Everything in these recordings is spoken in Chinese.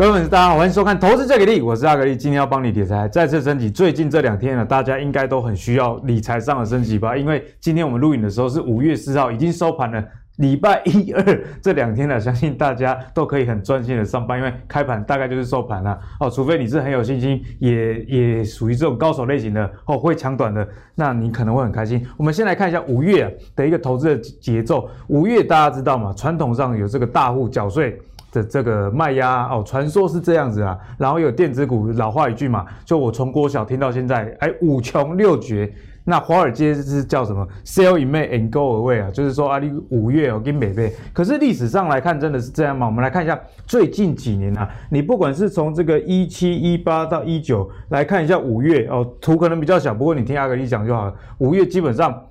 各位粉丝，大家好，欢迎收看《投资最给力》，我是阿格力，今天要帮你理财再次升级。最近这两天呢，大家应该都很需要理财上的升级吧？因为今天我们录影的时候是五月四号，已经收盘了。礼拜一二这两天呢，相信大家都可以很专心的上班，因为开盘大概就是收盘了哦。除非你是很有信心，也也属于这种高手类型的哦，会抢短的，那你可能会很开心。我们先来看一下五月的一个投资的节奏。五月大家知道吗？传统上有这个大户缴税。的这个卖压哦，传说是这样子啊，然后有电子股，老话一句嘛，就我从国小听到现在，哎，五穷六绝，那华尔街是叫什么？Sell in May and go away 啊，就是说啊，你五月哦跟北北，可是历史上来看真的是这样吗？我们来看一下最近几年啊，你不管是从这个一七一八到一九来看一下五月哦，图可能比较小，不过你听阿格力讲就好了，五月基本上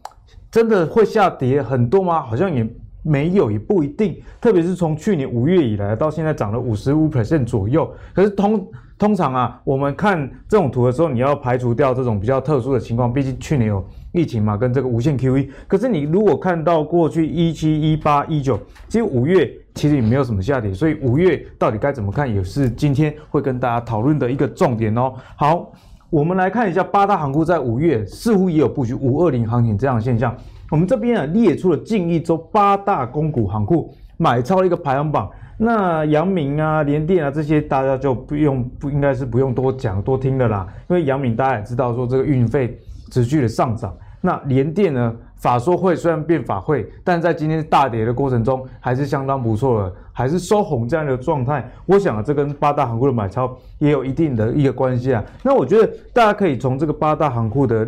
真的会下跌很多吗？好像也。没有也不一定，特别是从去年五月以来到现在涨了五十五 percent 左右。可是通通常啊，我们看这种图的时候，你要排除掉这种比较特殊的情况，毕竟去年有疫情嘛，跟这个无限 QE。可是你如果看到过去一七、一八、一九，其实五月其实也没有什么下跌，所以五月到底该怎么看，也是今天会跟大家讨论的一个重点哦。好，我们来看一下八大行库在五月似乎也有布局五二零行情这样的现象。我们这边啊列出了近一周八大公股行库买超一个排行榜。那阳明啊、联电啊这些大家就不用不应该是不用多讲多听的啦，因为阳明大家也知道说这个运费持续的上涨。那联电呢，法说会虽然变法会，但在今天大跌的过程中还是相当不错的，还是收红这样的状态。我想啊，这跟八大行库的买超也有一定的一个关系啊。那我觉得大家可以从这个八大行库的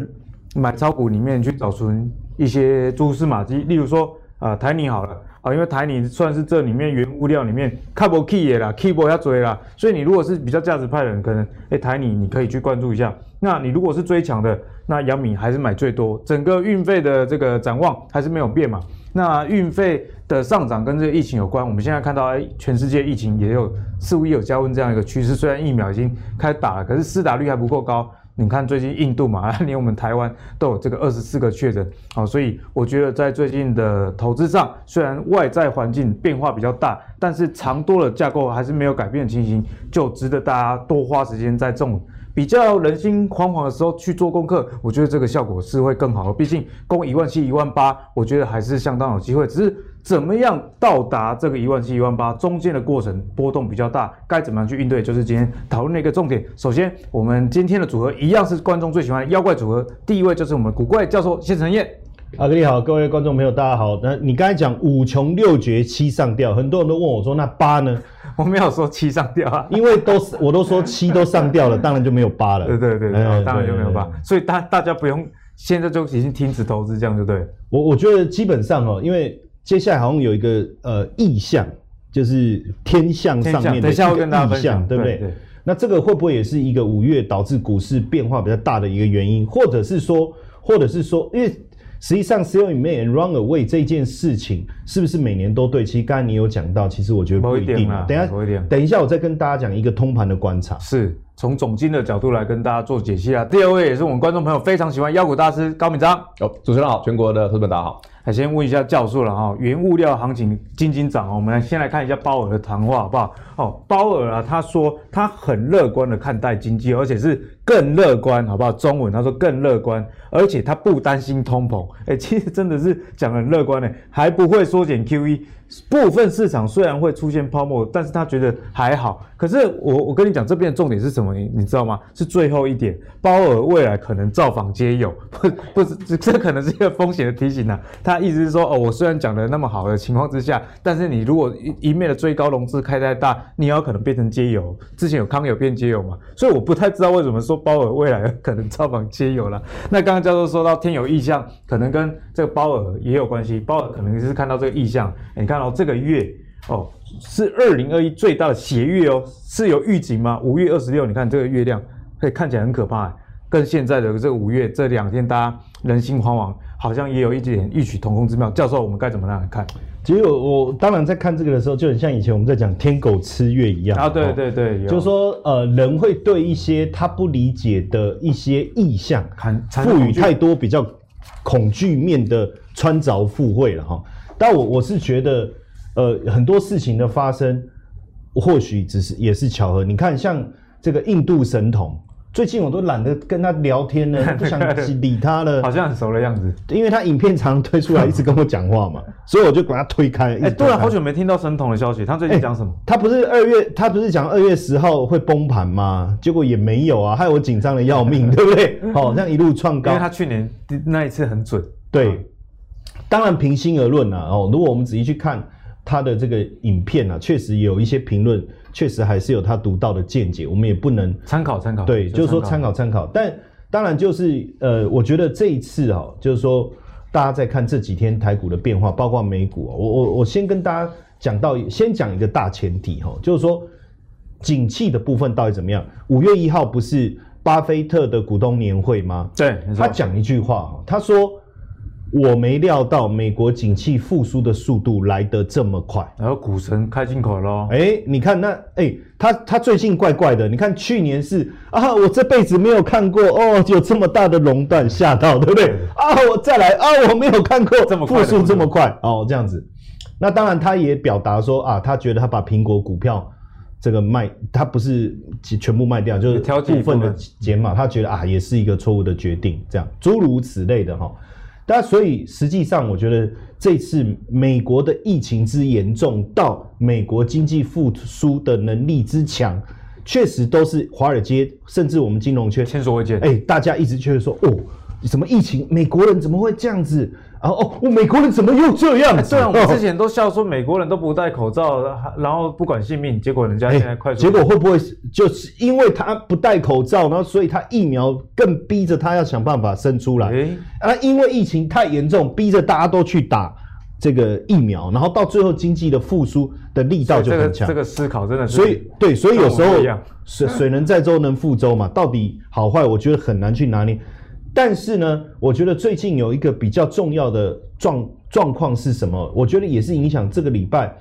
买超股里面去找出。一些蛛丝马迹，例如说啊、呃，台泥好了啊，因为台泥算是这里面原物料里面卡不 key 的啦，keyboard 要追啦，所以你如果是比较价值派的人，可能哎台泥你可以去关注一下。那你如果是追强的，那阳明还是买最多。整个运费的这个展望还是没有变嘛。那运费的上涨跟这个疫情有关，我们现在看到哎，全世界疫情也有似乎也有加温这样一个趋势。虽然疫苗已经开始打了，可是施打率还不够高。你看最近印度嘛，连我们台湾都有这个二十四个确诊，好，所以我觉得在最近的投资上，虽然外在环境变化比较大，但是长多的架构还是没有改变的情形，就值得大家多花时间在这种比较人心惶惶的时候去做功课。我觉得这个效果是会更好的，毕竟攻一万七、一万八，我觉得还是相当有机会，只是。怎么样到达这个一万七、一万八中间的过程波动比较大，该怎么样去应对？就是今天讨论的一个重点。首先，我们今天的组合一样是观众最喜欢的妖怪组合，第一位就是我们古怪教授谢承彦。阿哥你好，各位观众朋友大家好。那你刚才讲五穷六绝七上吊，很多人都问我说，那八呢？我没有说七上吊啊，因为都是我都说七都上吊了，当然就没有八了。对对对，对，当然就没有八。所以大大家不用现在就已经停止投资，这样就对。我我觉得基本上哦，因为。接下来好像有一个呃意象，就是天象上面的一个意象，对不对？对对，那这个会不会也是一个五月导致股市变化比较大的一个原因？或者是说，或者是说，因为实际上 sell in May and run away 这件事情是不是每年都对？其实刚才你有讲到，其实我觉得不一定啊。等一下，等一下，我再跟大家讲一个通盘的观察。是从总经的角度来跟大家做解析啊。第二位也是我们观众朋友非常喜欢妖股大师高敏章。哦，主持人好，全国的朋友们大家好。还先问一下教授了哈，原物料行情金金涨，我们来先来看一下鲍尔的谈话好不好？哦，鲍尔啊，他说他很乐观的看待经济，而且是更乐观，好不好？中文他说更乐观，而且他不担心通膨，哎，其实真的是讲很乐观呢，还不会缩减 QE。部分市场虽然会出现泡沫，但是他觉得还好。可是我我跟你讲，这边的重点是什么？你你知道吗？是最后一点，鲍尔未来可能造访皆有，不不是这可能是一个风险的提醒呐、啊。他意思是说，哦，我虽然讲的那么好的情况之下，但是你如果一一面的追高融资开太大，你也有可能变成皆有。之前有康有变皆有嘛，所以我不太知道为什么说鲍尔未来可能造访皆有了。那刚刚教授说到天有异象，可能跟这个鲍尔也有关系。鲍尔可能是看到这个异象，你看。哦，这个月哦是二零二一最大的斜月哦，是有预警吗？五月二十六，你看这个月亮，可以看起来很可怕，跟现在的这个五月这两天，大家人心惶惶，好像也有一点异曲同工之妙。教授，我们该怎么样来看？其实我我当然在看这个的时候，就很像以前我们在讲天狗吃月一样啊，对对对，就是说呃，人会对一些他不理解的一些意象，赋予太多比较恐惧面的穿凿附会了哈。但我我是觉得，呃，很多事情的发生，或许只是也是巧合。你看，像这个印度神童。最近我都懒得跟他聊天了，不想理他了，好像很熟的样子。因为他影片常推出来，一直跟我讲话嘛，所以我就把他推开。哎、欸，对啊，好久没听到神童的消息，他最近讲什么？欸、他不是二月，他不是讲二月十号会崩盘吗？结果也没有啊，害我紧张的要命，对不对？好，这样一路创高。因为他去年那一次很准。对，当然平心而论啊，哦，如果我们仔细去看他的这个影片啊，确实有一些评论。确实还是有他独到的见解，我们也不能参考参考。对，就，就是说参考参考。但当然就是呃，我觉得这一次哈，就是说大家在看这几天台股的变化，包括美股，我我我先跟大家讲到，先讲一个大前提哈，就是说景气的部分到底怎么样？五月一号不是巴菲特的股东年会吗？对，他讲一句话，他说。我没料到美国景气复苏的速度来得这么快，然后股神开金口喽。哎，你看那哎，他他最近怪怪的。你看去年是啊，我这辈子没有看过哦，有这么大的熔断，吓到对不对？啊，我再来啊，我没有看过复苏这么快哦，这样子。那当然，他也表达说啊，他觉得他把苹果股票这个卖，他不是全部卖掉，就是部分的减码，他觉得啊，也是一个错误的决定，这样诸如此类的哈。那所以实际上，我觉得这次美国的疫情之严重，到美国经济复苏的能力之强，确实都是华尔街甚至我们金融圈前所未见。哎，大家一直觉得说，哦，什么疫情，美国人怎么会这样子？然后哦，我美国人怎么又这样？对啊我们之前都笑说美国人都不戴口罩，然后不管性命，结果人家现在快速。结果会不会就是因为他不戴口罩，然后所以他疫苗更逼着他要想办法生出来？啊，因为疫情太严重，逼着大家都去打这个疫苗，然后到最后经济的复苏的力道就很强。这个思考真的是。所以对，所以有时候水水能载舟能覆舟嘛，到底好坏，我觉得很难去拿捏。但是呢，我觉得最近有一个比较重要的状状况是什么？我觉得也是影响这个礼拜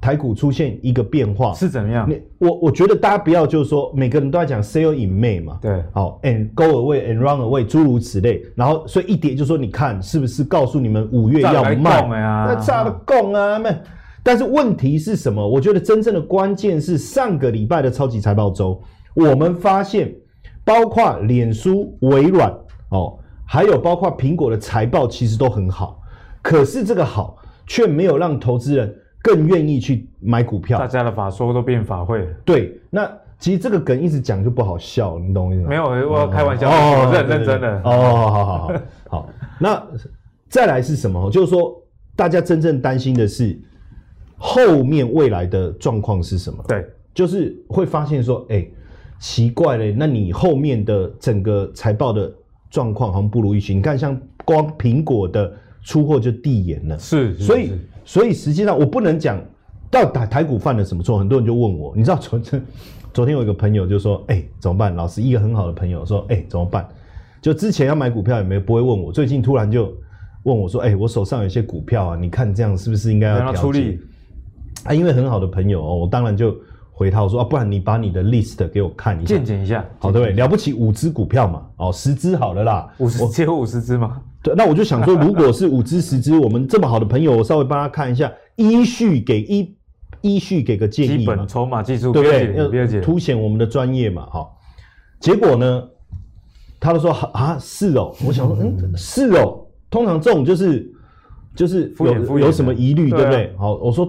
台股出现一个变化是怎么样？我我觉得大家不要就是说每个人都在讲 sell in May 嘛，对，好，and go away and run away，诸如此类。然后所以一跌就说你看是不是告诉你们五月要卖？那炸了供啊，没。但是问题是什么？我觉得真正的关键是上个礼拜的超级财报周，我们发现包括脸书、微软。哦，还有包括苹果的财报其实都很好，可是这个好却没有让投资人更愿意去买股票。大家的法说都变法会。对，那其实这个梗一直讲就不好笑，你懂我意思吗？没有，我要开玩笑，哦、我是很认真的。哦，好好好好好。那再来是什么？就是说，大家真正担心的是后面未来的状况是什么？对，就是会发现说，哎，奇怪嘞，那你后面的整个财报的。状况好像不如预期。你看，像光苹果的出货就递延了，是，所以，所以实际上我不能讲到台台股犯了什么错。很多人就问我，你知道昨天，昨天有一个朋友就说：“哎，怎么办？”老师一个很好的朋友说：“哎，怎么办？”就之前要买股票也没不会问我，最近突然就问我说：“哎，我手上有些股票啊，你看这样是不是应该要调出力？”啊，因为很好的朋友哦，我当然就。回他我说啊，不然你把你的 list 给我看一下，见证一下，好对不对？了不起五只股票嘛，哦，十只好了啦，五十只有五十只吗？对，那我就想说，如果是五只十只，我们这么好的朋友，我稍微帮他看一下，依序给依依序给个建议，基本筹码技术对不对？要凸显我们的专业嘛，哈。结果呢，他就说啊，是哦，我想说，嗯，是哦，通常这种就是就是有有什么疑虑，对不对？好，我说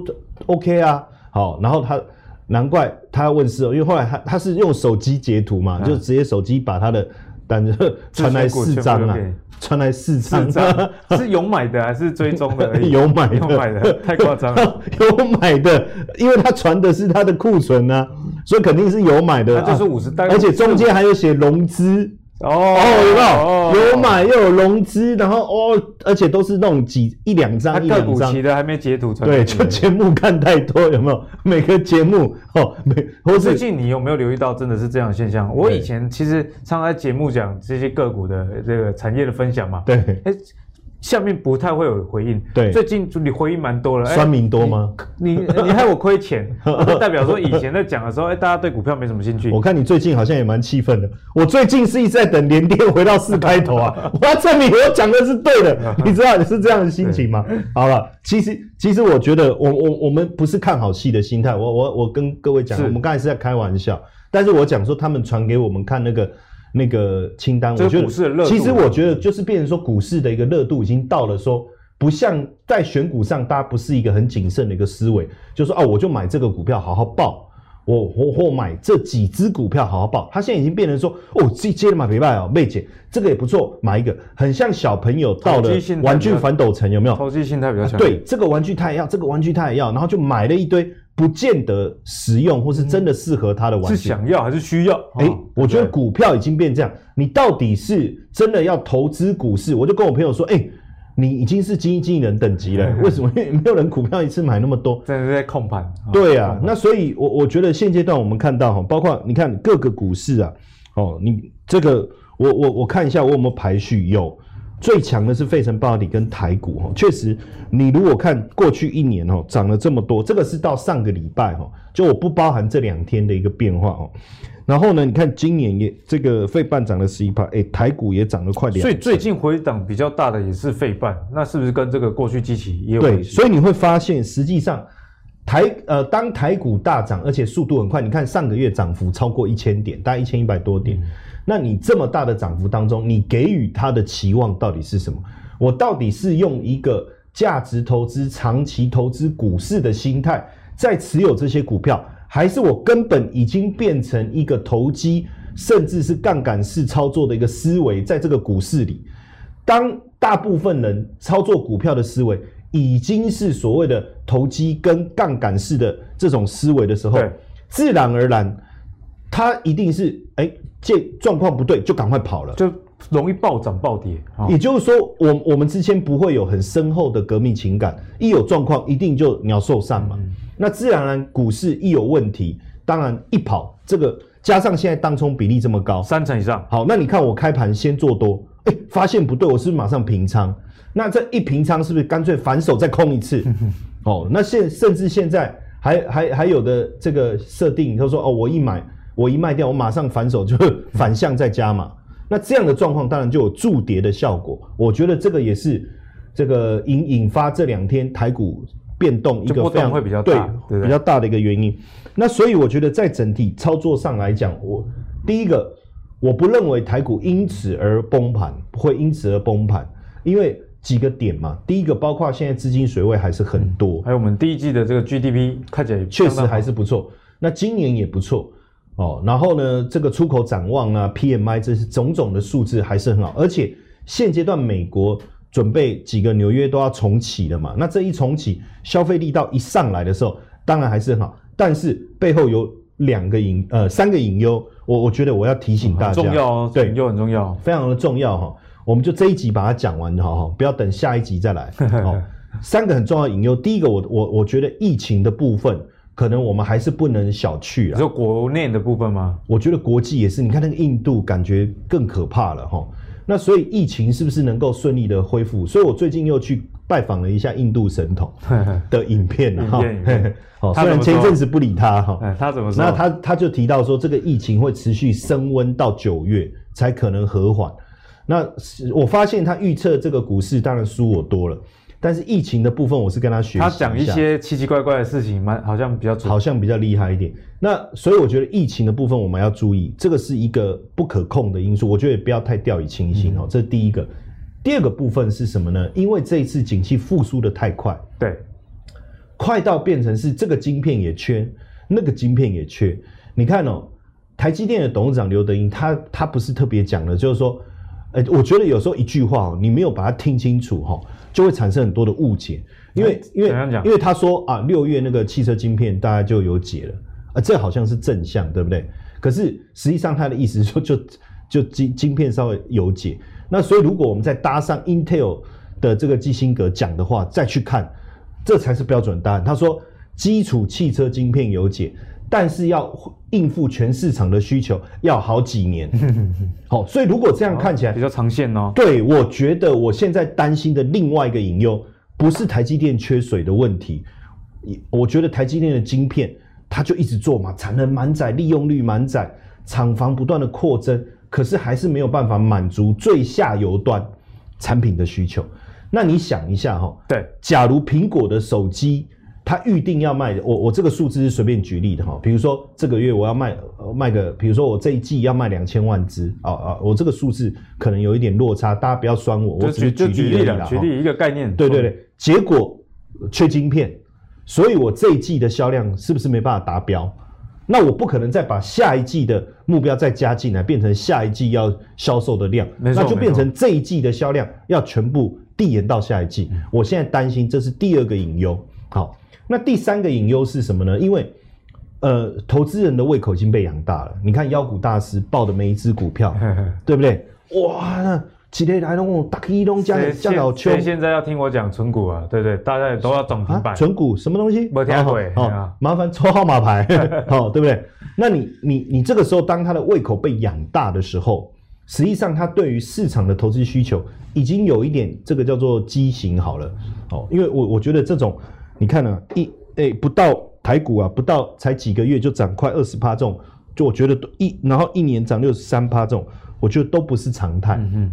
OK 啊，好，然后他。难怪他要问世哦，因为后来他他是用手机截图嘛，就直接手机把他的单子传来四张啊，传来四张，是有买的还是追踪的？有买的，有买的，太夸张了。有买的，因为他传的是他的库存啊，所以肯定是有买的。他就是五十单，而且中间还有写融资。哦，有没有？有买又有融资，然后哦，而且都是那种几一两张、一两张的，还没截图。对，就节目看太多，有没有？每个节目哦，每或最近你有没有留意到，真的是这样的现象？我以前其实常在节目讲这些个股的这个产业的分享嘛。对，下面不太会有回应，对，最近你回应蛮多了，酸民多吗？你你害我亏钱，代表说以前在讲的时候，哎，大家对股票没什么兴趣。我看你最近好像也蛮气愤的。我最近是一直在等联电回到四开头啊，我要证明我讲的是对的，你知道你是这样的心情吗？好了，其实其实我觉得我我我们不是看好戏的心态，我我我跟各位讲，我们刚才是在开玩笑，但是我讲说他们传给我们看那个。那个清单，我觉得其实我觉得就是变成说股市的一个热度已经到了，说不像在选股上，大家不是一个很谨慎的一个思维，就是说哦，我就买这个股票好好报，我或或买这几只股票好好报。他现在已经变成说哦，这接了买别卖哦，妹姐这个也不错，买一个，很像小朋友到了玩具反斗城有没有？投机心态比较强。对，这个玩具他也要，这个玩具他也要，然后就买了一堆。不见得实用，或是真的适合他的玩具，是想要还是需要？哎、欸，我觉得股票已经变这样，你到底是真的要投资股市？我就跟我朋友说，哎、欸，你已经是基金经理人等级了，为什么？因为没有人股票一次买那么多，真的在控盘。对啊，那所以我，我我觉得现阶段我们看到哈，包括你看各个股市啊，哦，你这个我我我看一下我有没有排序有。最强的是费城半导体跟台股哈，确实，你如果看过去一年哦，涨了这么多，这个是到上个礼拜哈，就我不包含这两天的一个变化哦。然后呢，你看今年也这个费半涨了十一趴，哎，台股也涨了快两。所以最近回档比较大的也是费半，那是不是跟这个过去基期也有？对，所以你会发现，实际上台呃，当台股大涨，而且速度很快，你看上个月涨幅超过一千点，大概一千一百多点。嗯那你这么大的涨幅当中，你给予他的期望到底是什么？我到底是用一个价值投资、长期投资股市的心态在持有这些股票，还是我根本已经变成一个投机，甚至是杠杆式操作的一个思维，在这个股市里，当大部分人操作股票的思维已经是所谓的投机跟杠杆式的这种思维的时候，自然而然，它一定是哎。欸这状况不对，就赶快跑了，就容易暴涨暴跌。也就是说，我我们之间不会有很深厚的革命情感，一有状况一定就鸟兽散嘛。嗯、那自然而然，股市一有问题，当然一跑，这个加上现在当冲比例这么高，三成以上。好，那你看我开盘先做多，哎，发现不对，我是不是马上平仓？那这一平仓是不是干脆反手再空一次？哦，那现甚至现在还还还有的这个设定，他说哦，我一买。我一卖掉，我马上反手就反向再加码。那这样的状况当然就有助跌的效果。我觉得这个也是这个引引发这两天台股变动一个非常会比较大对比较大的一个原因。那所以我觉得在整体操作上来讲，我第一个我不认为台股因此而崩盘，不会因此而崩盘，因为几个点嘛。第一个包括现在资金水位还是很多，还有我们第一季的这个 GDP 看起来确实还是不错。那今年也不错。哦，然后呢，这个出口展望啊，PMI 这些种种的数字还是很好，而且现阶段美国准备几个纽约都要重启了嘛，那这一重启，消费力道一上来的时候，当然还是很好，但是背后有两个隐呃三个隐忧，我我觉得我要提醒大家，重要哦，对，又很重要，非常的重要哈，我们就这一集把它讲完哈哈，不要等下一集再来。哦，三个很重要的隐忧，第一个我我我觉得疫情的部分。可能我们还是不能小觑啊。就国内的部分吗？我觉得国际也是。你看那个印度，感觉更可怕了哈。那所以疫情是不是能够顺利的恢复？所以我最近又去拜访了一下印度神童 的影片哈。好，虽然前一阵子不理他哈。他怎么说？那他他就提到说，这个疫情会持续升温到九月才可能和缓。那我发现他预测这个股市，当然输我多了。但是疫情的部分，我是跟他学习。他讲一些奇奇怪怪的事情，蛮好像比较好像比较厉害一点。那所以我觉得疫情的部分我们要注意，这个是一个不可控的因素，我觉得也不要太掉以轻心哦。嗯、这是第一个。第二个部分是什么呢？因为这一次景气复苏的太快，对，快到变成是这个晶片也缺，那个晶片也缺。你看哦，台积电的董事长刘德英，他他不是特别讲的，就是说，呃，我觉得有时候一句话哦，你没有把它听清楚哈。就会产生很多的误解，因为因为因为他说啊，六月那个汽车晶片大家就有解了，啊，这好像是正向，对不对？可是实际上他的意思说 就，就就晶晶片稍微有解，那所以如果我们再搭上 Intel 的这个基辛格讲的话，再去看，这才是标准答案。他说基础汽车晶片有解，但是要应付全市场的需求，要好几年。好，所以如果这样看起来比较长线哦。对，我觉得我现在担心的另外一个隐忧，不是台积电缺水的问题，我觉得台积电的晶片，它就一直做嘛，产能满载，利用率满载，厂房不断的扩增，可是还是没有办法满足最下游端产品的需求。那你想一下哈，对，假如苹果的手机，它预定要卖的，我我这个数字是随便举例的哈，比如说这个月我要卖卖个，比如说我这一季要卖两千万只啊啊，我这个数字可能有一点落差，大家不要酸我，我只是举例而已啦，举例一个概念，对对对，结果缺晶片，所以我这一季的销量是不是没办法达标？那我不可能再把下一季的目标再加进来，变成下一季要销售的量，那就变成这一季的销量要全部。递延到下一季，我现在担心这是第二个隐忧。好，那第三个隐忧是什么呢？因为呃，投资人的胃口已经被养大了。你看妖股大师报的每一只股票，对不对？哇，那几天来龙大一龙加加老邱，所以现在要听我讲存股啊，对对，大家也都要涨停板。存股什么东西？没听过。好，麻烦抽号码牌，好，对不对？那你你你这个时候，当他的胃口被养大的时候。实际上，他对于市场的投资需求已经有一点这个叫做畸形好了，哦，因为我我觉得这种，你看呢、啊，一哎、欸、不到台股啊，不到才几个月就涨快二十趴这种，就我觉得一然后一年涨六十三趴这种，我觉得都不是常态。嗯嗯，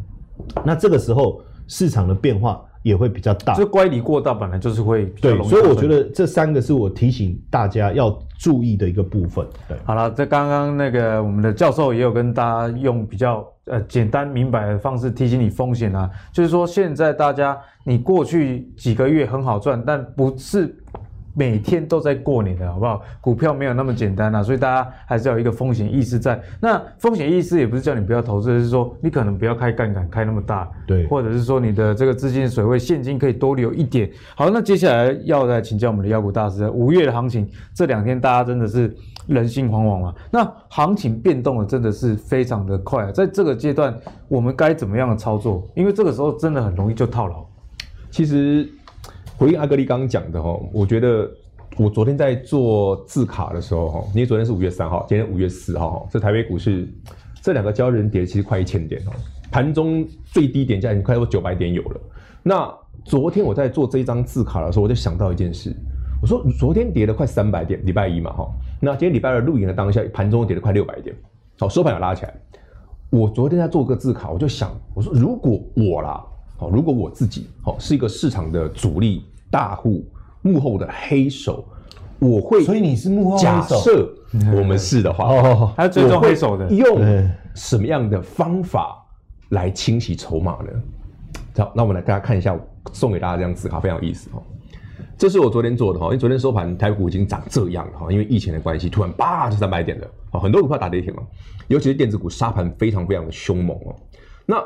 那这个时候市场的变化。也会比较大，这乖离过大本来就是会比较容易。对，所以我觉得这三个是我提醒大家要注意的一个部分。对，好了，这刚刚那个我们的教授也有跟大家用比较呃简单明白的方式提醒你风险啊，就是说现在大家你过去几个月很好赚，但不是。每天都在过年的好不好？股票没有那么简单啊，所以大家还是要有一个风险意识在。那风险意识也不是叫你不要投资，是说你可能不要开杠杆开那么大，对，或者是说你的这个资金水位现金可以多留一点。好，那接下来要来请教我们的妖股大师，五月的行情这两天大家真的是人心惶惶啊。那行情变动的真的是非常的快啊，在这个阶段我们该怎么样的操作？因为这个时候真的很容易就套牢。其实。回应阿格力刚刚讲的哈，我觉得我昨天在做字卡的时候哈，因为昨天是五月三号，今天五月四号哈，这台北股市这两个交易日跌其实快一千点哦，盘中最低点价已经快过九百点有了。那昨天我在做这一张字卡的时候，我就想到一件事，我说昨天跌了快三百点，礼拜一嘛哈，那今天礼拜二录影的当下，盘中跌了快六百点，好收盘有拉起来。我昨天在做个字卡，我就想，我说如果我啦。好，如果我自己好是一个市场的主力大户幕后的黑手，我会。所以你是幕后。假设我们是的话，哦，他最终黑手的，用什么样的方法来清洗筹码呢？好，那我们来大家看一下，送给大家这样思考，非常有意思哈。这是我昨天做的哈，因为昨天收盘台股已经涨这样了哈，因为疫情的关系，突然叭就三百点的，很多股票打跌停了，尤其是电子股杀盘非常非常的凶猛哦。那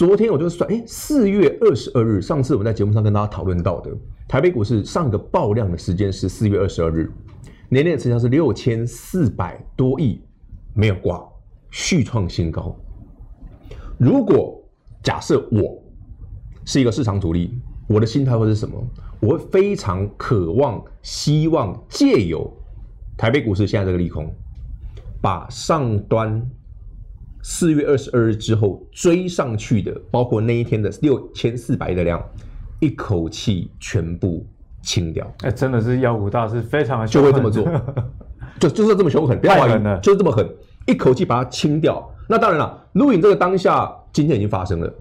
昨天我就算，哎，四月二十二日，上次我们在节目上跟大家讨论到的，台北股市上个爆量的时间是四月二十二日，年内的成交是六千四百多亿，没有挂，续创新高。如果假设我是一个市场主力，我的心态会是什么？我会非常渴望、希望借由台北股市现在这个利空，把上端。四月二十二日之后追上去的，包括那一天的六千四百亿的量，一口气全部清掉。哎、欸，真的是妖股大师非常的就会这么做，就就是这么凶狠，太狠了，就是这么狠，一口气把它清掉。那当然了，录影这个当下，今天已经发生了，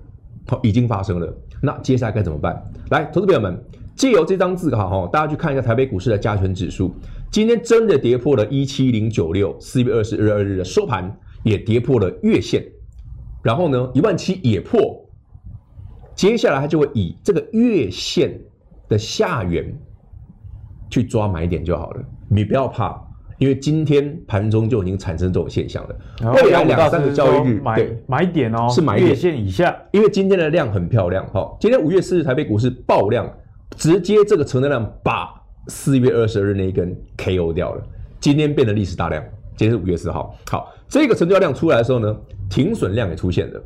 已经发生了。那接下来该怎么办？来，投资朋友们，借由这张字卡哈，大家去看一下台北股市的加权指数，今天真的跌破了一七零九六，四月二十二日的收盘。也跌破了月线，然后呢，一万七也破，接下来它就会以这个月线的下缘去抓买点就好了。你不要怕，因为今天盘中就已经产生这种现象了。未来两三个交易日，对，买点哦，是买点月线以下，因为今天的量很漂亮。哈，今天五月四日台北股市爆量，直接这个成交量把四月二十二日那一根 KO 掉了，今天变得历史大量。今天是五月四号，好，这个成交量出来的时候呢，停损量也出现了，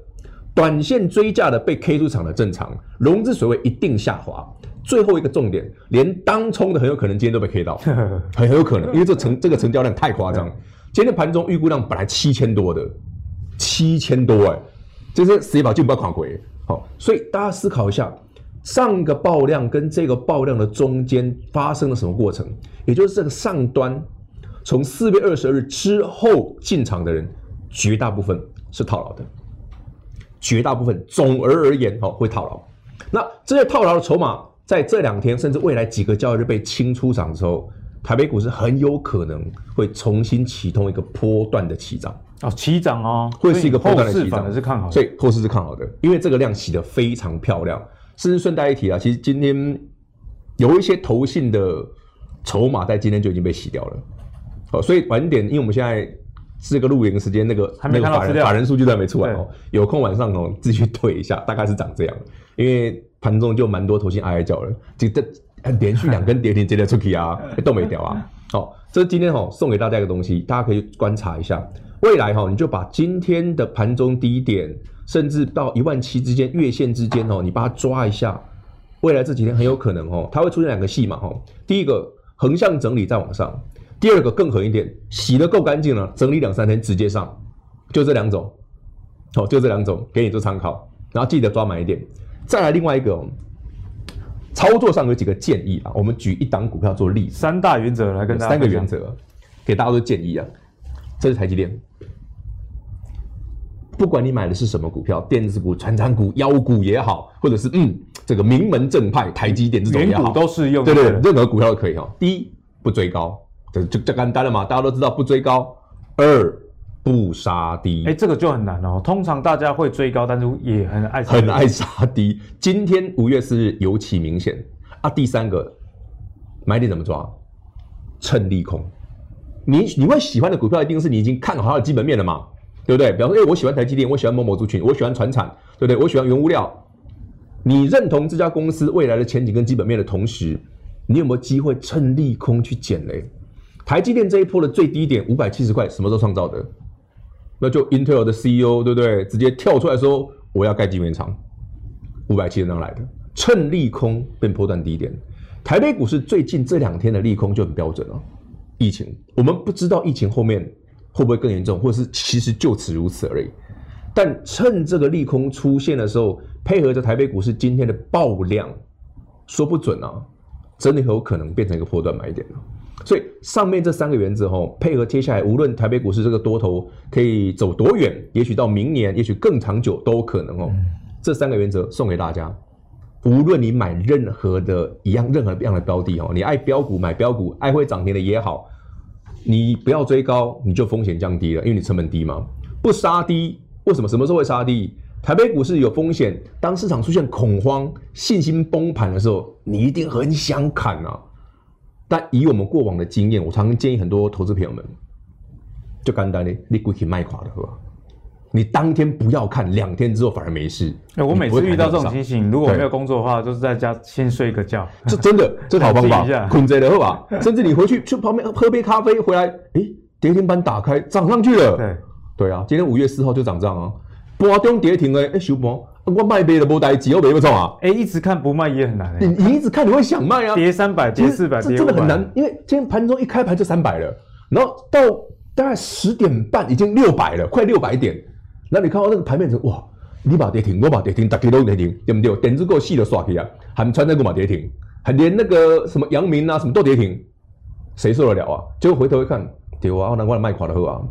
短线追价的被 K 出场的正常，融资水位一定下滑，最后一个重点，连当冲的很有可能今天都被 K 到，很 很有可能，因为这成这个成交量太夸张。今天盘中预估量本来七千多的，七千多哎，这是谁把进不要跨轨？好，所以大家思考一下，上个爆量跟这个爆量的中间发生了什么过程？也就是这个上端，从四月二十二日之后进场的人，绝大部分是套牢的，绝大部分总而而言哦会套牢。那这些套牢的筹码。在这两天，甚至未来几个交易日被清出场之后，台北股市很有可能会重新启动一个波段的起涨哦，起涨哦，会是一个波段的起涨，是看好的，所以后市是看好的，因为这个量洗得非常漂亮。甚至顺带一提啊，其实今天有一些投信的筹码在今天就已经被洗掉了。哦，所以晚点，因为我们现在这个录影时间，那个还没看到法人法人数据都还没出来哦，有空晚上哦自己去对一下，大概是长这样，因为。盘中就蛮多头先哀哀叫了，就这连续两根跌停，直接出去啊，都没掉啊。好，这是今天哦送给大家一个东西，大家可以观察一下。未来哈，你就把今天的盘中低点，甚至到一万七之间月线之间哦，你把它抓一下。未来这几天很有可能哦，它会出现两个戏嘛哈。第一个横向整理再往上，第二个更狠一点，洗得够干净了，整理两三天直接上，就这两种。好，就这两种给你做参考，然后记得抓满一点。再来另外一个，操作上有几个建议啊。我们举一档股票做例子，三大原则来跟大家三个原则给大家做建议啊。这是台积电，不管你买的是什么股票，电子股、传产股、妖股也好，或者是嗯这个名门正派台积电这种也好，都是用。对对，任何股票都可以哈。第一，不追高，这就就简单了嘛，大家都知道不追高。二不杀低，哎、欸，这个就很难哦。通常大家会追高，但是也很爱很爱杀低。今天五月四日尤其明显啊。第三个买点怎么抓？趁利空。你你会喜欢的股票，一定是你已经看好它的基本面了嘛？对不对？比方说，哎、欸，我喜欢台积电，我喜欢某某族群，我喜欢船产，对不对？我喜欢原物料。你认同这家公司未来的前景跟基本面的同时，你有没有机会趁利空去捡雷？台积电这一波的最低点五百七十块，什么时候创造的？那就 Intel 的 CEO 对不对？直接跳出来说我要盖晶圆厂，五百七十哪来的？趁利空变波段低点。台北股市最近这两天的利空就很标准了。疫情，我们不知道疫情后面会不会更严重，或者是其实就此如此而已。但趁这个利空出现的时候，配合着台北股市今天的爆量，说不准啊，真的很有可能变成一个波段买点了。所以上面这三个原则哦，配合接下来无论台北股市这个多头可以走多远，也许到明年，也许更长久都有可能哦。这三个原则送给大家，无论你买任何的一样任何样的标的哦，你爱标股买标股，爱会涨停的也好，你不要追高，你就风险降低了，因为你成本低嘛。不杀低，为什么？什么时候会杀低？台北股市有风险，当市场出现恐慌、信心崩盘的时候，你一定很想砍啊。但以我们过往的经验，我常常建议很多投资朋友们，就简单的，你归去卖垮了，是吧？你当天不要看，两天之后反而没事。欸、我每次遇到这种情形，如果没有工作的话，就是在家先睡个觉。这真的，这好方法，困着的好吧？甚至你回去去旁边喝杯咖啡，回来，哎、欸，跌停板打开涨上去了。对，对啊，今天五月四号就涨这样啊，波中跌停哎，哎，收盘。我卖杯的不带急，我没有错啊。哎，一直看不卖也很难。你你一直看，你会想卖啊。跌三百，跌四百，这真的很难。因为今天盘中一开盘就三百了，然后到大概十点半已经六百了，快六百点。那你看到那个盘面，哇，你把跌停，我把跌停，大家都跌停，对不对？点子够细的刷起啊，还穿那个马跌停，还连那个什么阳明啊，什么都跌停，谁受得了啊？结果回头一看，对啊，难怪卖垮的喝啊，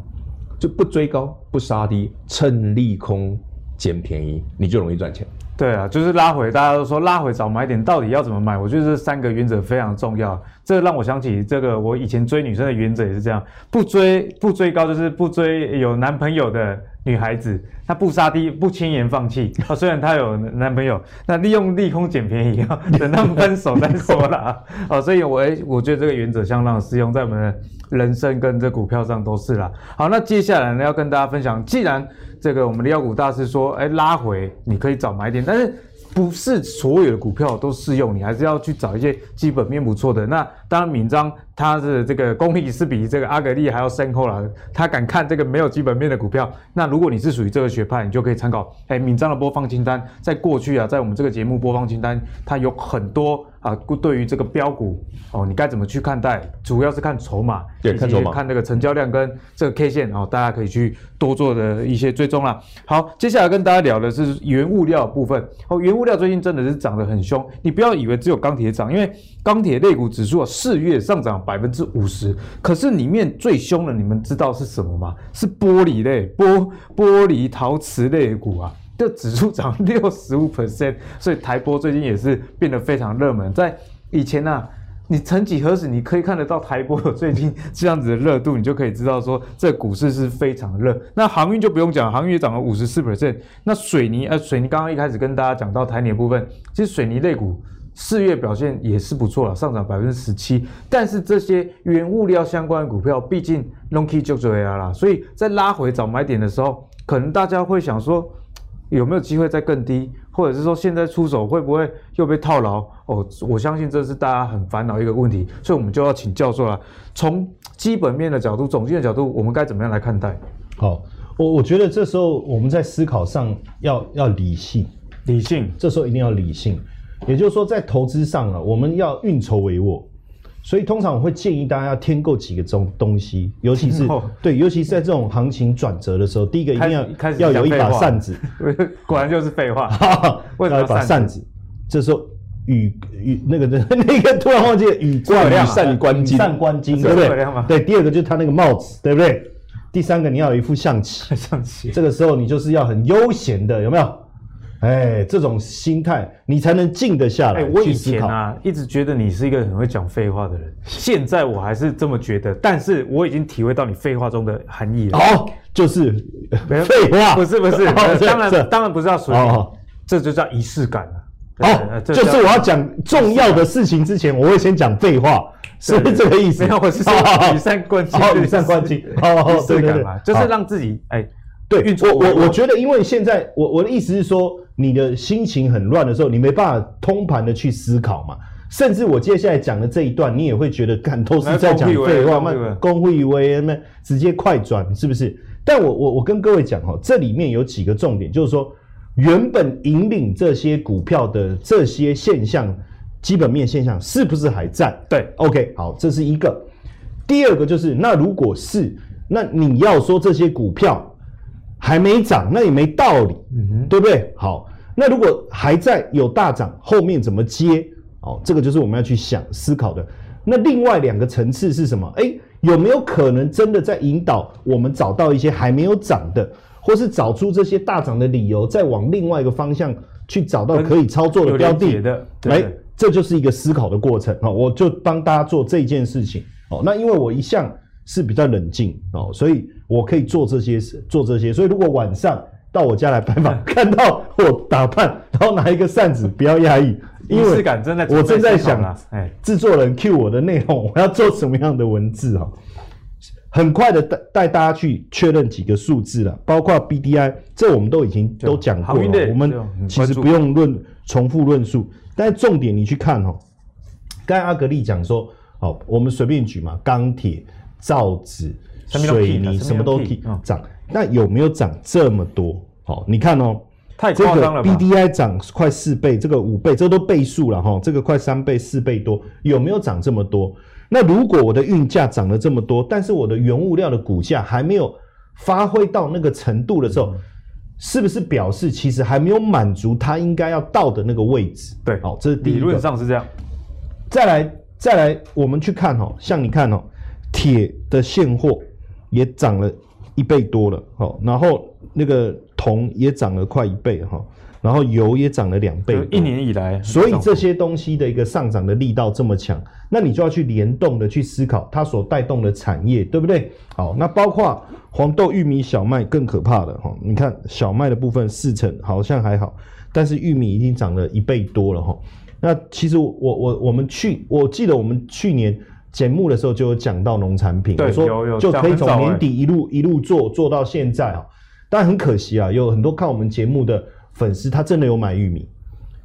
就不追高，不杀低，趁利空。捡便宜，你就容易赚钱。对啊，就是拉回，大家都说拉回找买点，到底要怎么买？我觉得这三个原则非常重要。这让我想起这个，我以前追女生的原则也是这样：不追不追高，就是不追有男朋友的女孩子，她不杀低，不轻言放弃。哦，虽然她有男朋友，那利用利空捡便宜啊，等他们分手再说啦。哦，所以我我觉得这个原则相当适用在我们的人生跟这股票上都是啦。好，那接下来呢，要跟大家分享，既然这个我们的妖股大师说，哎，拉回你可以找买点，但是不是所有的股票都适用，你还是要去找一些基本面不错的。那当然闵章他的这个功力是比这个阿格力还要深厚了，他敢看这个没有基本面的股票。那如果你是属于这个学派，你就可以参考。哎，闵章的播放清单，在过去啊，在我们这个节目播放清单，它有很多。啊，对于这个标股哦，你该怎么去看待？主要是看筹码，对，看筹码，看这个成交量跟这个 K 线哦，大家可以去多做的一些追踪啦。好，接下来跟大家聊的是原物料的部分哦，原物料最近真的是涨得很凶，你不要以为只有钢铁涨，因为钢铁类股指数啊，四月上涨百分之五十，可是里面最凶的，你们知道是什么吗？是玻璃类、玻玻璃陶瓷类股啊。这指数涨 六十五 percent，所以台玻最近也是变得非常热门。在以前呢、啊，你曾几何时你可以看得到台玻有最近这样子的热度，你就可以知道说这股市是非常热。那航运就不用讲，航运也涨了五十四 percent。那水泥，呃，水泥刚刚一开始跟大家讲到台泥的部分，其实水泥类股四月表现也是不错了，上涨百分之十七。但是这些原物料相关的股票，毕竟 long key 就这样啦，所以在拉回找买点的时候，可能大家会想说。有没有机会再更低，或者是说现在出手会不会又被套牢？哦，我相信这是大家很烦恼一个问题，所以我们就要请教授了。从基本面的角度、总经的角度，我们该怎么样来看待？好，我我觉得这时候我们在思考上要要理性，理性，这时候一定要理性。也就是说，在投资上啊，我们要运筹帷幄。所以通常我会建议大家要添购几个种东西，尤其是对，尤其是在这种行情转折的时候，第一个一定 要要有一把扇子，果然就是废话。要一把扇子，这时候羽羽那个那 那个突然忘记了羽冠羽扇纶巾，扇纶巾对不对？对，第二个就是他那个帽子，对不对？第三个你要有一副象棋，象棋。这个时候你就是要很悠闲的，有没有？哎，这种心态你才能静得下来。哎，我以前啊，一直觉得你是一个很会讲废话的人，现在我还是这么觉得。但是我已经体会到你废话中的含义了。哦，就是废话，不是不是，当然当然不是要说，哦，这就叫仪式感了。哦，就是我要讲重要的事情之前，我会先讲废话，是这个意思。没有，我是说羽扇纶巾，羽扇纶巾，仪式感嘛，就是让自己哎。对，我我我觉得，因为现在我我的意思是说，你的心情很乱的时候，你没办法通盘的去思考嘛。甚至我接下来讲的这一段，你也会觉得，看都是在讲废话嘛，公会以为那直接快转是不是？但我我我跟各位讲哈，这里面有几个重点，就是说，原本引领这些股票的这些现象，基本面现象是不是还在？对，OK，好，这是一个。第二个就是，那如果是，那你要说这些股票。还没涨，那也没道理，嗯，对不对？好，那如果还在有大涨，后面怎么接？哦，这个就是我们要去想思考的。那另外两个层次是什么？诶，有没有可能真的在引导我们找到一些还没有涨的，或是找出这些大涨的理由，再往另外一个方向去找到可以操作的标的？的，来，这就是一个思考的过程啊！我就帮大家做这件事情哦。那因为我一向是比较冷静哦，所以。我可以做这些事，做这些。所以如果晚上到我家来拜访，看到我打扮，然后拿一个扇子，不要压抑，因为我正在想啊，哎，制作人 cue 我的内容，我要做什么样的文字啊？很快的带带大家去确认几个数字了，包括 BDI，这我们都已经都讲过了，我们其实不用论重复论述，但是重点你去看哦，刚才阿格力讲说，好，我们随便举嘛，钢铁、造纸。水泥什么都涨，那有没有涨这么多？好，你看哦，太夸张了。这个 BDI 涨快四倍，这个五倍，这都倍数了哈。这个快三倍、四倍多，有没有涨这么多？那如果我的运价涨了这么多，但是我的原物料的股价还没有发挥到那个程度的时候，是不是表示其实还没有满足它应该要到的那个位置？对，好，这是第一个。理论上是这样。再来，再来，我们去看哦，像你看哦，铁的现货。也涨了一倍多了，好，然后那个铜也涨了快一倍，哈，然后油也涨了两倍，一年以来，所以这些东西的一个上涨的力道这么强，那你就要去联动的去思考它所带动的产业，对不对？好，那包括黄豆、玉米、小麦更可怕的哈，你看小麦的部分四成好像还好，但是玉米已经涨了一倍多了哈。那其实我我我们去，我记得我们去年。节目的时候就有讲到农产品，我说就可以从年底一路一路做做到现在啊，但很可惜啊，有很多看我们节目的粉丝，他真的有买玉米，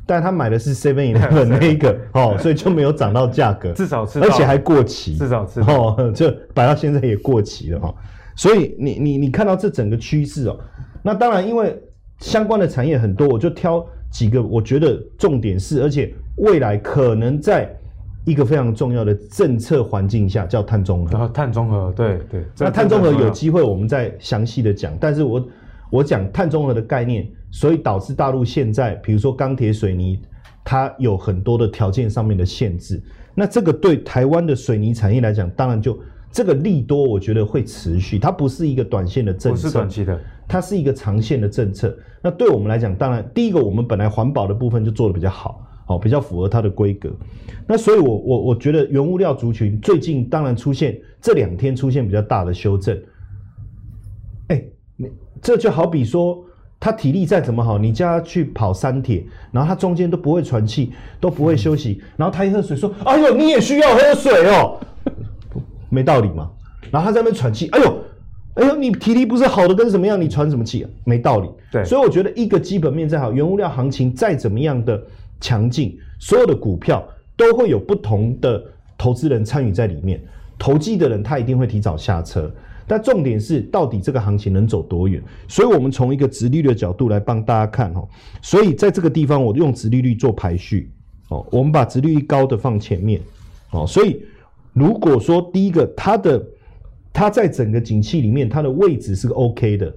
但他买的是 Seven Eleven 那一个 哦，所以就没有涨到价格，至少吃，而且还过期，至少吃哦，就摆到现在也过期了哈。所以你你你看到这整个趋势哦，那当然因为相关的产业很多，我就挑几个我觉得重点是，而且未来可能在一个非常重要的政策环境下叫碳中和。碳中和，对对。那碳中和有机会我们再详细的讲，但是我我讲碳中和的概念，所以导致大陆现在比如说钢铁、水泥，它有很多的条件上面的限制。那这个对台湾的水泥产业来讲，当然就。这个利多，我觉得会持续，它不是一个短线的政策，不是短期的，它是一个长线的政策。那对我们来讲，当然第一个，我们本来环保的部分就做的比较好，好，比较符合它的规格。那所以我，我我我觉得原物料族群最近当然出现这两天出现比较大的修正。哎，你这就好比说，他体力再怎么好，你叫他去跑三铁，然后他中间都不会喘气，都不会休息，嗯、然后他一喝水说：“哎呦，你也需要喝水哦。”没道理嘛，然后他在那边喘气，哎呦，哎呦，你体力不是好的跟什么样？你喘什么气啊？没道理。对，所以我觉得一个基本面再好，原物料行情再怎么样的强劲，所有的股票都会有不同的投资人参与在里面。投机的人他一定会提早下车，但重点是到底这个行情能走多远？所以我们从一个直利率的角度来帮大家看哦。所以在这个地方，我用直利率做排序哦，我们把直利率高的放前面哦，所以。如果说第一个，它的它在整个景气里面，它的位置是 OK 的，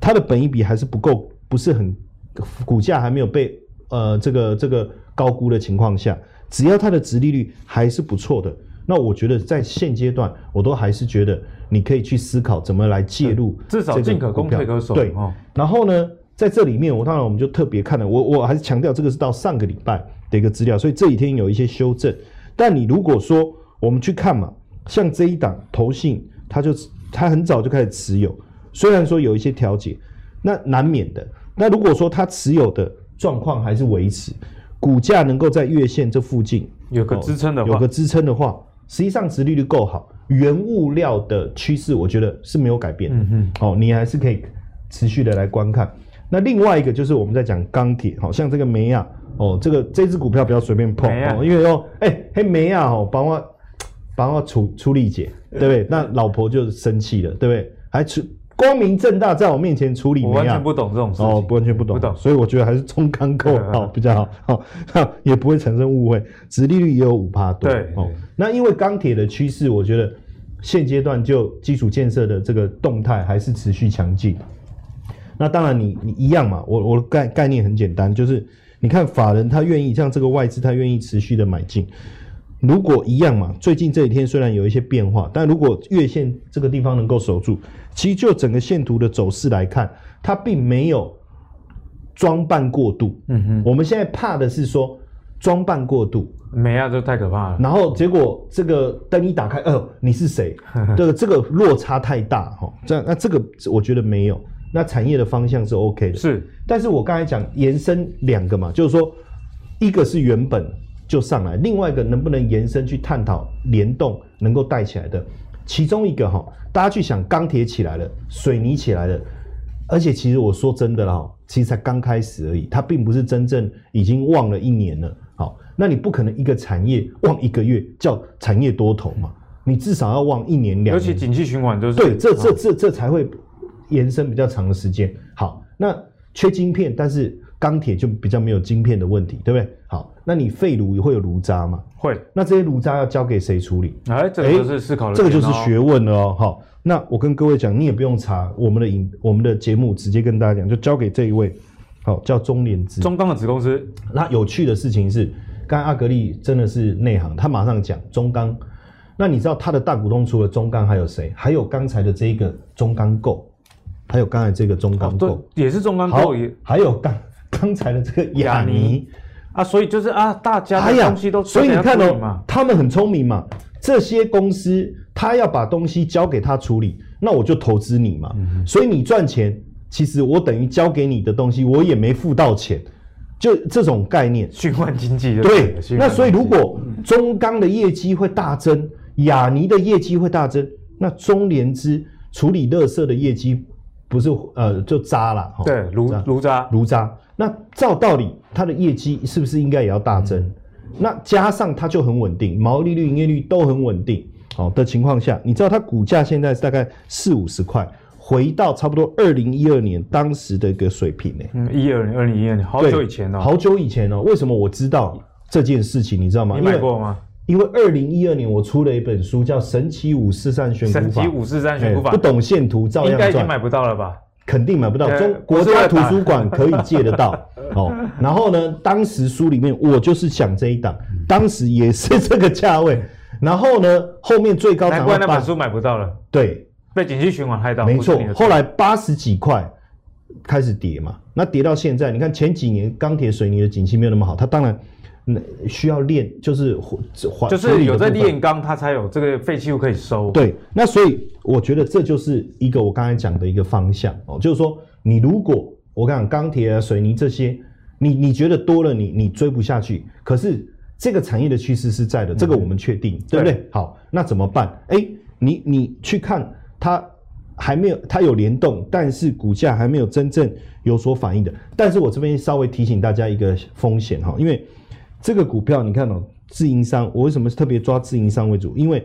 它的本益比还是不够，不是很股价还没有被呃这个这个高估的情况下，只要它的值利率还是不错的，那我觉得在现阶段，我都还是觉得你可以去思考怎么来介入，至少进可攻退可守。对，然后呢，在这里面，我当然我们就特别看了，我我还是强调这个是到上个礼拜的一个资料，所以这几天有一些修正，但你如果说。我们去看嘛，像这一档投信，它就它很早就开始持有，虽然说有一些调节，那难免的。那如果说它持有的状况还是维持，股价能够在月线这附近有个支撑的话，有个支撑的话，实际上殖利率够好，原物料的趋势我觉得是没有改变。嗯嗯，哦，你还是可以持续的来观看。那另外一个就是我们在讲钢铁，好像这个煤啊，哦，这个这只股票不要随便碰哦，因为说，哎，嘿煤啊，哦，帮我。帮我处处理解，对不对？那老婆就生气了，对不对？还处光明正大在我面前处理，我完全不懂这种事情，哦，不完全不懂，不懂。所以我觉得还是中钢构 好比较好，好，也不会产生误会。殖利率也有五趴多，对哦。那因为钢铁的趋势，我觉得现阶段就基础建设的这个动态还是持续强劲。那当然你，你你一样嘛，我我的概概念很简单，就是你看法人他愿意像这个外资，他愿意持续的买进。如果一样嘛，最近这几天虽然有一些变化，但如果月线这个地方能够守住，其实就整个线图的走势来看，它并没有装扮过度。嗯哼，我们现在怕的是说装扮过度，没啊，这太可怕了。然后结果这个灯一打开，哦，你是谁？这个这个落差太大哈。这样那这个我觉得没有，那产业的方向是 OK 的。是，但是我刚才讲延伸两个嘛，就是说一个是原本。就上来，另外一个能不能延伸去探讨联动能够带起来的，其中一个哈，大家去想钢铁起来了，水泥起来了，而且其实我说真的啦，其实才刚开始而已，它并不是真正已经旺了一年了。好，那你不可能一个产业旺一个月叫产业多头嘛，你至少要旺一年两年，尤其景气循环就是对，这这这这才会延伸比较长的时间。好，那缺晶片，但是。钢铁就比较没有晶片的问题，对不对？好，那你废炉也会有炉渣嘛？会。那这些炉渣要交给谁处理？哎，这个就是思考的，这个就是学问了哦。好，那我跟各位讲，你也不用查我们的影，我们的节目直接跟大家讲，就交给这一位，好，叫中联资，中钢的子公司。那有趣的事情是，刚才阿格力真的是内行，他马上讲中钢。那你知道他的大股东除了中钢还有谁？还有刚才的这一个中钢构，还有刚才这个中钢构，也是中钢构，还有刚。刚才的这个亚泥啊，所以就是啊，大家的东西都，所以你看哦，他们很聪明嘛。这些公司他要把东西交给他处理，那我就投资你嘛。所以你赚钱，其实我等于交给你的东西，我也没付到钱，就这种概念，循环经济。对，那所以如果中钢的业绩会大增，雅尼的业绩会大增，那中联资处理垃圾的业绩。不是呃就渣了，对，如如渣如渣。那照道理，它的业绩是不是应该也要大增？嗯、那加上它就很稳定，毛利率、营业率都很稳定，好的情况下，你知道它股价现在是大概四五十块，回到差不多二零一二年当时的一个水平呢？嗯，一二年、二零一二年，好久以前哦，好久以前哦。为什么我知道这件事情？你知道吗？你买过吗？因为二零一二年我出了一本书，叫《神奇五四三选股法》。神奇五四三选股法，不懂线图照样赚。应该已经买不到了吧？肯定买不到，中国家图书馆可以借得到。哦，然后呢，当时书里面我就是想这一档，当时也是这个价位。然后呢，后面最高，难怪那本书买不到了。对，被景气循环害到。没错，后来八十几块开始跌嘛，那跌到现在，你看前几年钢铁水泥的景气没有那么好，它当然。那需要炼，就是就是有在炼钢，它才有这个废弃物可以收。对，那所以我觉得这就是一个我刚才讲的一个方向哦，就是说你如果我讲钢铁啊、水泥这些，你你觉得多了你，你你追不下去。可是这个产业的趋势是在的，这个我们确定，嗯、对不对？对好，那怎么办？哎，你你去看它还没有，它有联动，但是股价还没有真正有所反应的。但是我这边稍微提醒大家一个风险哈，因为。这个股票你看哦，自营商，我为什么特别抓自营商为主？因为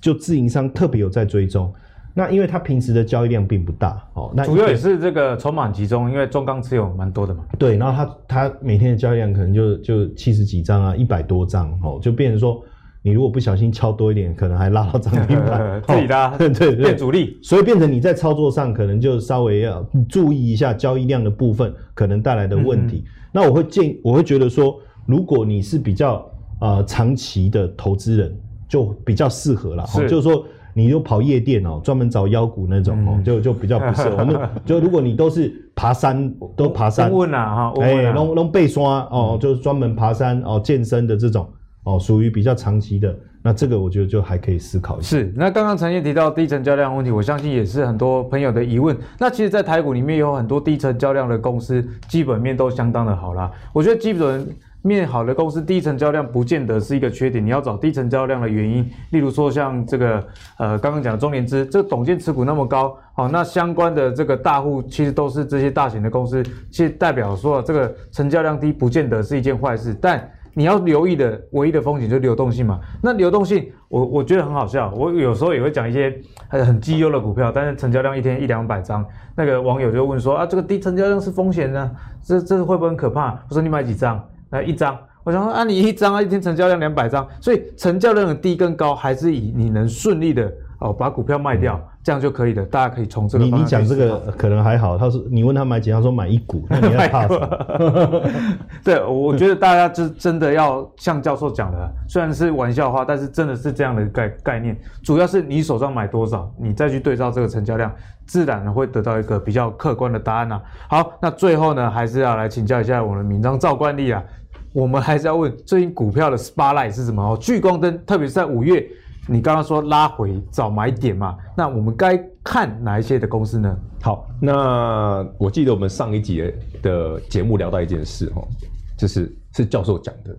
就自营商特别有在追踪，那因为它平时的交易量并不大哦，那主要也是这个筹码集中，因为中钢持有蛮多的嘛。对，然后它它每天的交易量可能就就七十几张啊，一百多张哦，就变成说你如果不小心敲多一点，可能还拉到涨停板，自己拉，对对，变主力，所以变成你在操作上可能就稍微要注意一下交易量的部分可能带来的问题。嗯、那我会建议，我会觉得说。如果你是比较呃长期的投资人，就比较适合了。是、哦，就是说你就跑夜店哦，专门找妖股那种哦，嗯、就就比较不适合。我们 就如果你都是爬山，都爬山，问啊哈，哎，弄弄背刷哦，就是专门爬山哦，健身的这种哦，属于比较长期的。那这个我觉得就还可以思考一下。是，那刚刚陈燕提到低成交量问题，我相信也是很多朋友的疑问。那其实，在台股里面有很多低成交量的公司，基本面都相当的好啦。我觉得基本。面好的公司，低成交量不见得是一个缺点。你要找低成交量的原因，例如说像这个呃刚刚讲的中联资，这个董监持股那么高，好，那相关的这个大户其实都是这些大型的公司，其实代表说这个成交量低不见得是一件坏事。但你要留意的唯一的风险就是流动性嘛。那流动性，我我觉得很好笑，我有时候也会讲一些很很绩优的股票，但是成交量一天一两百张，那个网友就问说啊，这个低成交量是风险呢？这这会不会很可怕？我说你买几张？那一张，我想说啊，你一张啊，一天成交量两百张，所以成交量的低跟高，还是以你能顺利的哦把股票卖掉，这样就可以的。大家可以从这个。你你讲这个可能还好，他说你问他买几他，说买一股，那你要怕什么？对，我觉得大家就真的要像教授讲的，虽然是玩笑话，但是真的是这样的概概念。主要是你手上买多少，你再去对照这个成交量，自然会得到一个比较客观的答案呐、啊。好，那最后呢，还是要来请教一下我们的铭彰照惯例啊。我们还是要问最近股票的 spotlight 是什么哦？聚光灯，特别是在五月，你刚刚说拉回找买点嘛？那我们该看哪一些的公司呢？好，那我记得我们上一集的节目聊到一件事哦，就是是教授讲的，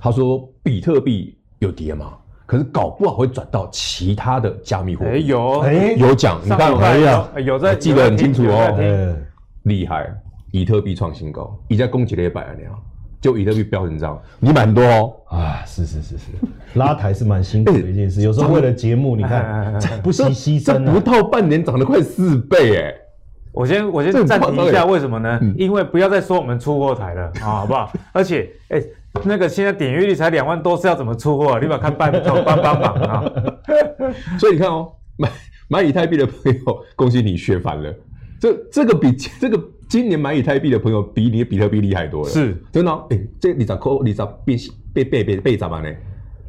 他说比特币有跌嘛，可是搞不好会转到其他的加密货币。有哎有讲，你看可以啊，有在记得很清楚哦，厉害，比特币创新高，已经攻击了一百年了。就比特币飙成这样，你买很多哦啊！是是是是，拉抬是蛮辛苦的一件事。有时候为了节目，你看 不惜牺牲，不到半年涨了快四倍哎！我先我先暂停一下，为什么呢？因为不要再说我们出货台了啊，好不好？而且哎，那个现在点阅率才两万多，是要怎么出货？你把看拜托帮帮忙啊！所以你看哦，买买以太币的朋友，恭喜你学翻了。这这个比这个。今年买以太币的朋友比你的比特币厉害多了，是真的。哎，这你咋扣？你咋变被被被被咋办呢？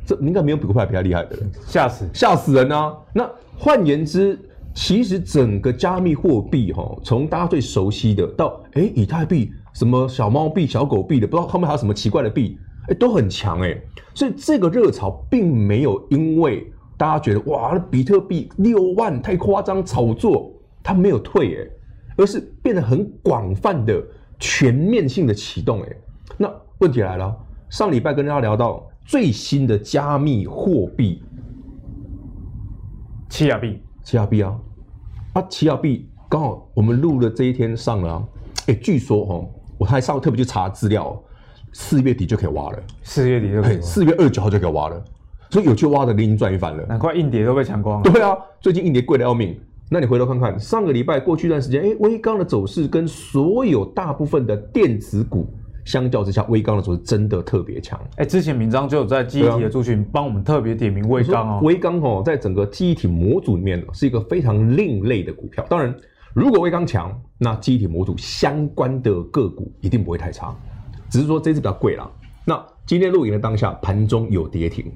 这应该没有比股票比较厉害的，吓死吓死人啊！那换言之，其实整个加密货币哈，从大家最熟悉的到哎以太币，什么小猫币、小狗币的，不知道后面还有什么奇怪的币，哎都很强哎。所以这个热潮并没有因为大家觉得哇，比特币六万太夸张炒作，它没有退哎。而是变得很广泛的、全面性的启动，哎，那问题来了，上礼拜跟大家聊到最新的加密货币，奇亚币，奇亚币啊，啊，奇亚币刚好我们录的这一天上了、啊，哎，据说哦，我还上特别去查资料，四月底就可以挖了，四月底就可以，四月二十九号就可以挖了，所以有去挖的，你已经赚一番了。难怪硬碟都被抢光了。对啊，最近硬碟贵的要命。那你回头看看上个礼拜过去一段时间，哎，威刚的走势跟所有大部分的电子股相较之下，威刚的走势真的特别强。哎，之前明章就有在记忆体的族群帮我们特别点名威刚哦。威刚哦，在整个记忆体模组里面是一个非常另类的股票。当然，如果威刚强，那记忆体模组相关的个股一定不会太差，只是说这次比较贵啦。那今天录影的当下，盘中有跌停。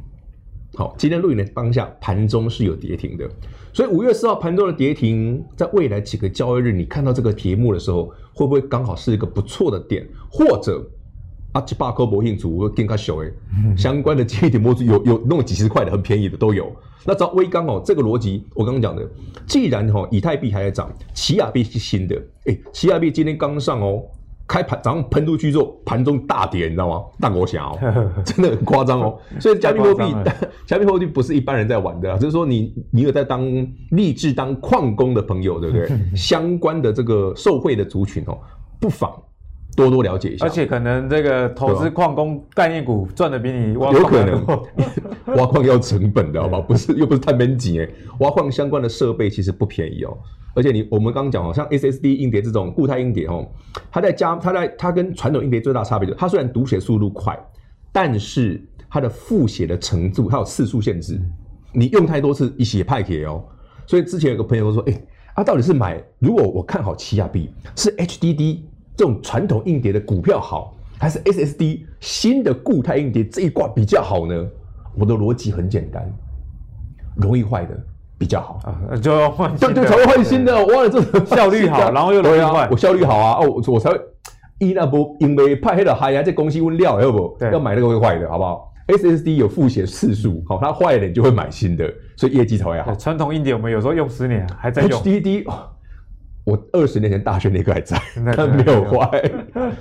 好，今天录影的当下，盘中是有跌停的。所以五月四号盘中的跌停，在未来几个交易日，你看到这个题目的时候，会不会刚好是一个不错的点？或者阿吉巴科博兴组更加小诶，相关的记忆体模组有有那种几十块的，很便宜的都有。那找威刚哦，这个逻辑我刚刚讲的，既然哈以太币还在涨，奇亚币是新的，哎，奇亚币今天刚上哦。开盘早上喷出去之后，盘中大跌，你知道吗？大国侠哦，真的很夸张哦。所以加密货币，加密货币不是一般人在玩的，就是说你你有在当立志当矿工的朋友，对不对？相关的这个受贿的族群哦，不妨多多了解一下。而且可能这个投资矿工概念股赚的比你挖有可能 挖矿要成本的好吧？不是又不是太闷紧哎，挖矿相关的设备其实不便宜哦。而且你我们刚刚讲哦，像 SSD 硬碟这种固态硬碟哦，它在加它在它跟传统硬碟最大差别就是，它虽然读写速度快，但是它的复写的程度它有次数限制，你用太多次一写派给哦。所以之前有个朋友说，哎、欸，啊到底是买如果我看好奇亚币是 HDD 这种传统硬碟的股票好，还是 SSD 新的固态硬碟这一挂比较好呢？我的逻辑很简单，容易坏的。比较好啊，就要换新的，对对，才会换新的。哇，这效率好，然后又容易坏。我效率好啊，哦，我才会。一那不因为派黑的嗨呀，这公司问料要不？要买那个会坏的，好不好？SSD 有复写次数，好，它坏了你就会买新的，所以业绩才会好。传统硬碟我们有时候用十年还在用。HDD，我二十年前大学那个还在，它没有坏，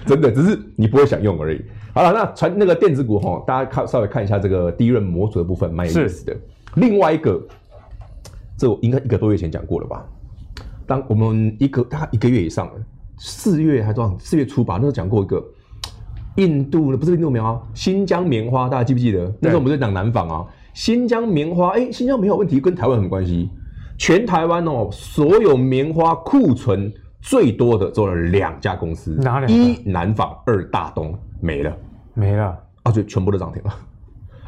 真的，只是你不会想用而已。好了，那传那个电子股哈，大家看稍微看一下这个 DRAM 模组的部分，蛮有意思的。另外一个。这我应该一个多月前讲过了吧？当我们一个大概一个月以上了，四月还多少？四月初吧，那时候讲过一个印度的，不是印度棉花，新疆棉花，大家记不记得？那时候我们在讲南纺啊，新疆棉花，哎，新疆没有问题，跟台湾有什么关系？全台湾哦，所有棉花库存最多的做了两家公司，哪两？一南纺，二大东，没了，没了，啊，就全部都涨停了。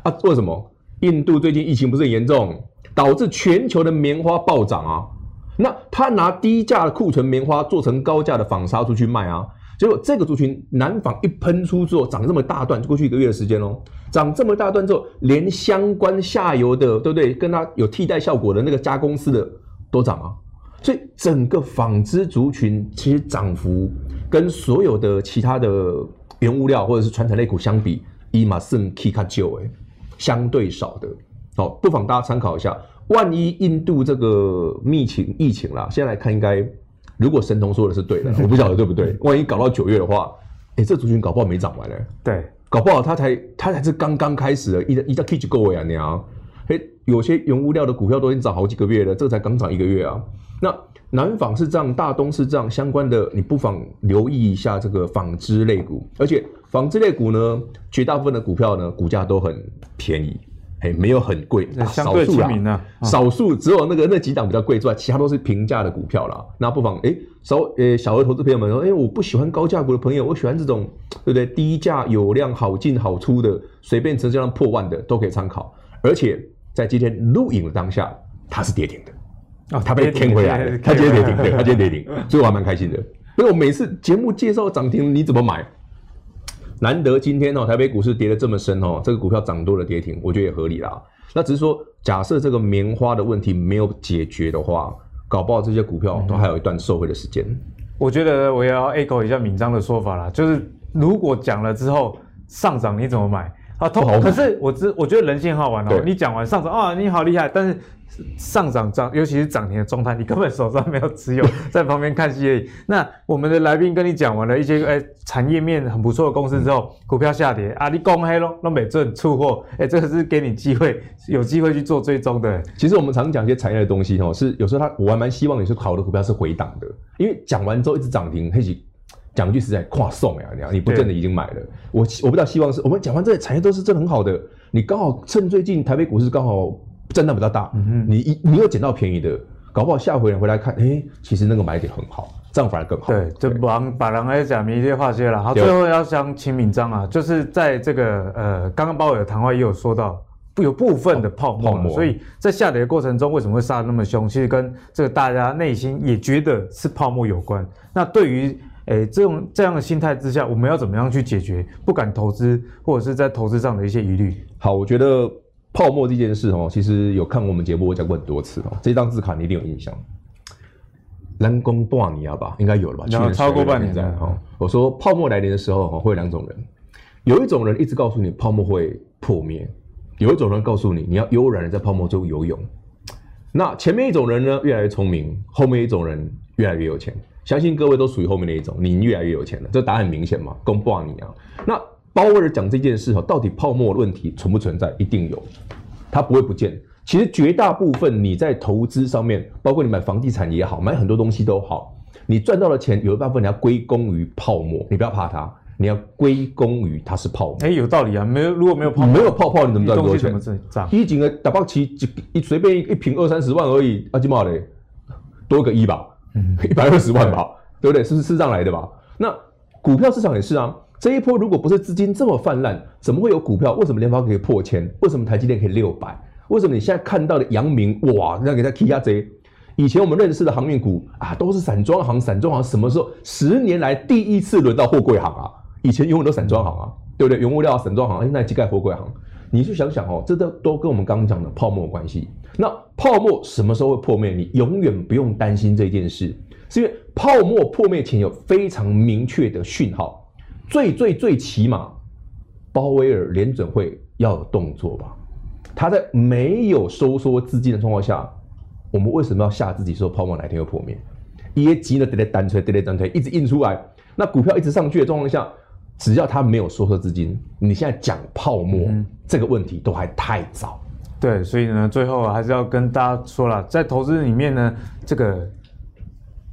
啊，为什么？印度最近疫情不是很严重？导致全球的棉花暴涨啊！那他拿低价的库存棉花做成高价的纺纱出去卖啊！结果这个族群南纺一喷出之后，涨这么大段，就过去一个月的时间哦，涨这么大段之后，连相关下游的，对不对？跟它有替代效果的那个加工司的都涨啊！所以整个纺织族群其实涨幅跟所有的其他的原物料或者是传产类股相比，伊马逊 K 卡旧诶，相对少的。好，不妨大家参考一下。万一印度这个疫情疫情啦，现在来看应该，如果神童说的是对的，我不晓得对不对。万一搞到九月的话，哎，这族群搞不好没涨完呢。对，搞不好它才它才是刚刚开始的，一一叫 catch go 呀娘。嘿，有些原物料的股票都已经涨好几个月了，这才刚涨一个月啊。那南纺是这样，大东是这样，相关的你不妨留意一下这个纺织类股，而且纺织类股呢，绝大部分的股票呢，股价都很便宜。哎，没有很贵，相对亲民啊，少数只有那个那几档比较贵之外，其他都是平价的股票啦。那不妨哎，稍呃小额投资朋友们说，哎，我不喜欢高价股的朋友，我喜欢这种对不对？低价有量、好进好出的，随便成交量破万的都可以参考。而且在今天录影的当下，它是跌停的啊，它被填回来了，它今天跌停，对，它今天跌停，所以我还蛮开心的。所以我每次节目介绍涨停，你怎么买？难得今天哦，台北股市跌得这么深哦，这个股票涨多了跌停，我觉得也合理啦。那只是说，假设这个棉花的问题没有解决的话，搞不好这些股票都还有一段受惠的时间。我觉得我要 echo 一下敏章的说法啦，就是如果讲了之后上涨你怎么买？啊，通可是我知我觉得人性很好玩哦。你讲完上涨啊，你好厉害，但是。上涨涨，尤其是涨停的状态，你根本手上没有持有，在旁边看戏而已。那我们的来宾跟你讲完了一些哎产业面很不错的公司之后，股票下跌啊，你讲黑咯，那没赚出货，哎，这个是给你机会，有机会去做追踪的。其实我们常讲一些产业的东西哦，是有时候他我还蛮希望你是好的股票是回档的，因为讲完之后一直涨停，黑起讲句实在跨送呀，你你不真的已经买了。我我比较希望是我们讲完这些产业都是真的很好的，你刚好趁最近台北股市刚好。震荡比较大，嗯、你一你又捡到便宜的，搞不好下回回来看，哎、欸，其实那个买点很好，这样反而更好。对，就把把人来讲明这些话些了。好，最后要讲秦敏章啊，就是在这个呃，刚刚鲍威尔谈话也有说到，有部分的泡沫，泡沫，所以在下跌的过程中为什么会杀得那么凶？其实跟这个大家内心也觉得是泡沫有关。那对于诶这种这样的心态之下，我们要怎么样去解决不敢投资或者是在投资上的一些疑虑？好，我觉得。泡沫这件事哦，其实有看我们节目，我讲过很多次哦。这张字卡你一定有印象，人工多少年了吧？应该有了吧？去年超过半年了哈。我说泡沫来临的时候哈，会有两种人，有一种人一直告诉你泡沫会破灭，有一种人告诉你你要悠然的在泡沫中游泳。那前面一种人呢，越来越聪明，后面一种人越来越有钱。相信各位都属于后面那一种，你越来越有钱了，这答案很明显嘛，公布你啊。那鲍威尔讲这件事哈，到底泡沫问题存不存在？一定有，它不会不见。其实绝大部分你在投资上面，包括你买房地产也好，买很多东西都好，你赚到的钱有一部分你要归功于泡沫，你不要怕它，你要归功于它是泡沫。哎，有道理啊，没有如果没有泡沫，没有泡泡，你怎么赚多少钱？一整个打包期一随便一瓶二三十万而已，阿基玛嘞，多个一吧，一百二十万吧，对不对？是是是这样来的吧？那股票市场也是啊。这一波如果不是资金这么泛滥，怎么会有股票？为什么联发可以破千？为什么台积电可以六百？为什么你现在看到的阳明哇，那给它 K 下贼？以前我们认识的航运股啊，都是散装航，散装航什么时候？十年来第一次轮到货柜航啊！以前永远都散装航啊，对不对？原物料散装航，现在机盖货柜航。你去想想哦，这都都跟我们刚刚讲的泡沫有关系。那泡沫什么时候会破灭？你永远不用担心这件事，是因为泡沫破灭前有非常明确的讯号。最最最起码，鲍威尔联准会要有动作吧？他在没有收缩资金的状况下，我们为什么要吓自己说泡沫哪天会破灭？也急了，得得单推，得得单推，一直印出来，那股票一直上去的状况下，只要他没有收缩资金，你现在讲泡沫、嗯、这个问题都还太早。对，所以呢，最后还是要跟大家说了，在投资里面呢，这个。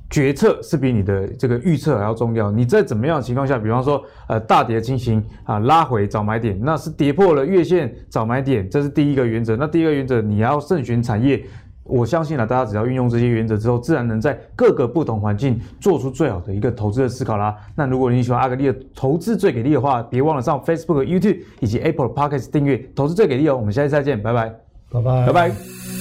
决策是比你的这个预测还要重要。你在怎么样的情况下，比方说呃大跌进行啊，拉回找买点，那是跌破了月线找买点，这是第一个原则。那第二个原则，你要慎选产业。我相信啊，大家只要运用这些原则之后，自然能在各个不同环境做出最好的一个投资的思考啦。那如果你喜欢阿格力的投资最给力的话，别忘了上 Facebook、YouTube 以及 Apple Podcast 订阅投资最给力哦。我们下期再见，拜拜，拜拜，拜拜。